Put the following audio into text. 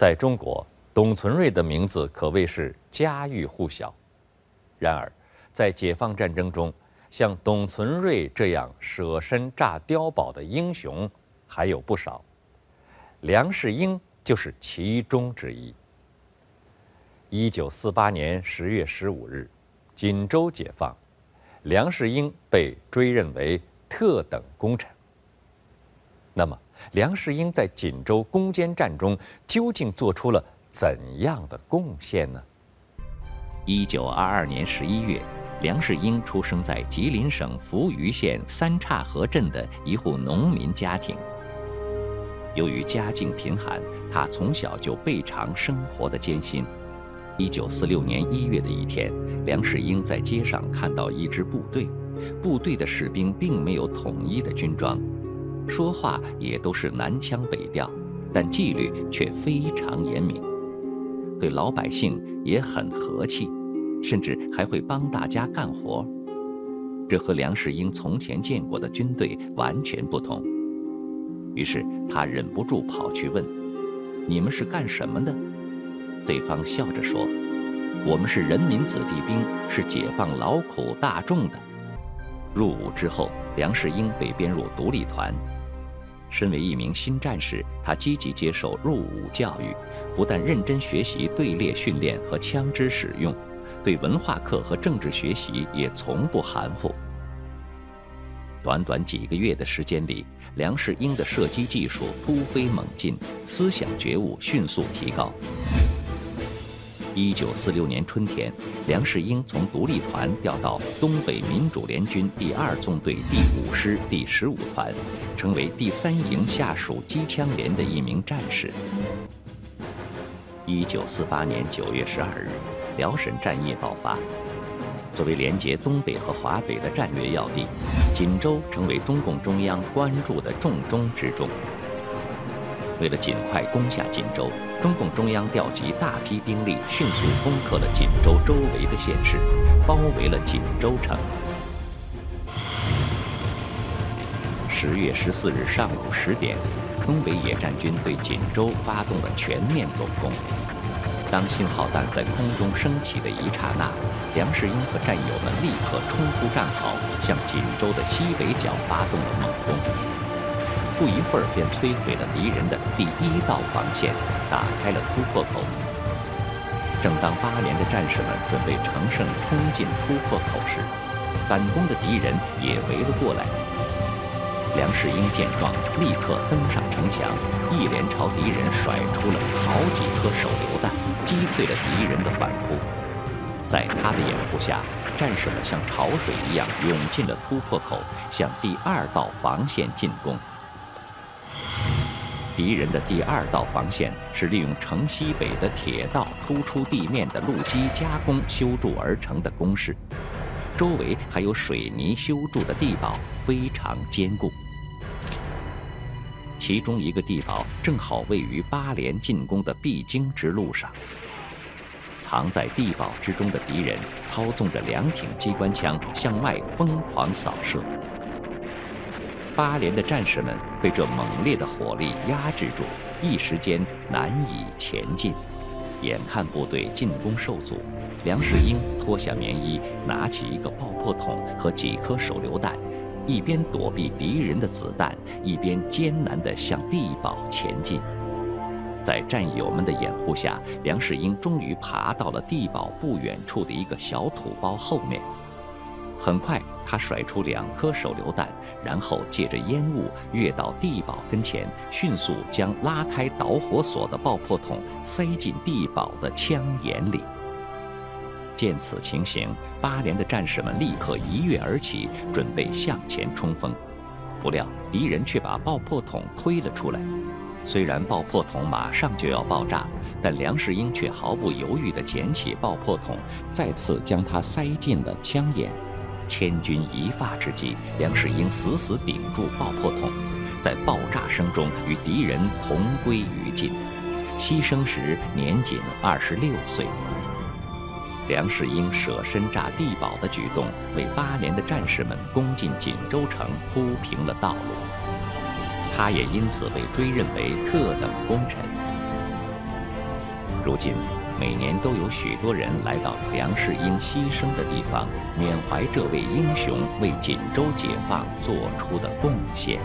在中国，董存瑞的名字可谓是家喻户晓。然而，在解放战争中，像董存瑞这样舍身炸碉堡的英雄还有不少，梁士英就是其中之一。一九四八年十月十五日，锦州解放，梁士英被追认为特等功臣。那么，梁士英在锦州攻坚战中究竟做出了怎样的贡献呢？一九二二年十一月，梁士英出生在吉林省扶余县三岔河镇的一户农民家庭。由于家境贫寒，他从小就备尝生活的艰辛。一九四六年一月的一天，梁士英在街上看到一支部队，部队的士兵并没有统一的军装。说话也都是南腔北调，但纪律却非常严明，对老百姓也很和气，甚至还会帮大家干活。这和梁士英从前见过的军队完全不同。于是他忍不住跑去问：“你们是干什么的？”对方笑着说：“我们是人民子弟兵，是解放劳苦大众的。”入伍之后，梁士英被编入独立团。身为一名新战士，他积极接受入伍教育，不但认真学习队列训练和枪支使用，对文化课和政治学习也从不含糊。短短几个月的时间里，梁士英的射击技术突飞猛进，思想觉悟迅速提高。一九四六年春天，梁士英从独立团调到东北民主联军第二纵队第五师第十五团，成为第三营下属机枪连的一名战士。一九四八年九月十二日，辽沈战役爆发。作为连接东北和华北的战略要地，锦州成为中共中央关注的重中之重。为了尽快攻下锦州，中共中央调集大批兵力，迅速攻克了锦州周围的县市，包围了锦州城。十月十四日上午十点，东北野战军对锦州发动了全面总攻。当信号弹在空中升起的一刹那，梁士英和战友们立刻冲出战壕，向锦州的西北角发动了猛攻。不一会儿，便摧毁了敌人的第一道防线，打开了突破口。正当八连的战士们准备乘胜冲进突破口时，反攻的敌人也围了过来。梁士英见状，立刻登上城墙，一连朝敌人甩出了好几颗手榴弹，击退了敌人的反扑。在他的掩护下，战士们像潮水一样涌进了突破口，向第二道防线进攻。敌人的第二道防线是利用城西北的铁道突出地面的路基加工修筑而成的工事，周围还有水泥修筑的地堡，非常坚固。其中一个地堡正好位于八连进攻的必经之路上。藏在地堡之中的敌人操纵着两挺机关枪向外疯狂扫射。八连的战士们被这猛烈的火力压制住，一时间难以前进。眼看部队进攻受阻，梁士英脱下棉衣，拿起一个爆破筒和几颗手榴弹，一边躲避敌人的子弹，一边艰难地向地堡前进。在战友们的掩护下，梁士英终于爬到了地堡不远处的一个小土包后面。很快，他甩出两颗手榴弹，然后借着烟雾跃到地堡跟前，迅速将拉开导火索的爆破筒塞进地堡的枪眼里。见此情形，八连的战士们立刻一跃而起，准备向前冲锋。不料敌人却把爆破筒推了出来。虽然爆破筒马上就要爆炸，但梁世英却毫不犹豫地捡起爆破筒，再次将它塞进了枪眼。千钧一发之际，梁世英死死顶住爆破筒，在爆炸声中与敌人同归于尽。牺牲时年仅二十六岁。梁世英舍身炸地堡的举动，为八连的战士们攻进锦州城铺平了道路。他也因此被追认为特等功臣。如今，每年都有许多人来到梁世英牺牲的地方，缅怀这位英雄为锦州解放做出的贡献。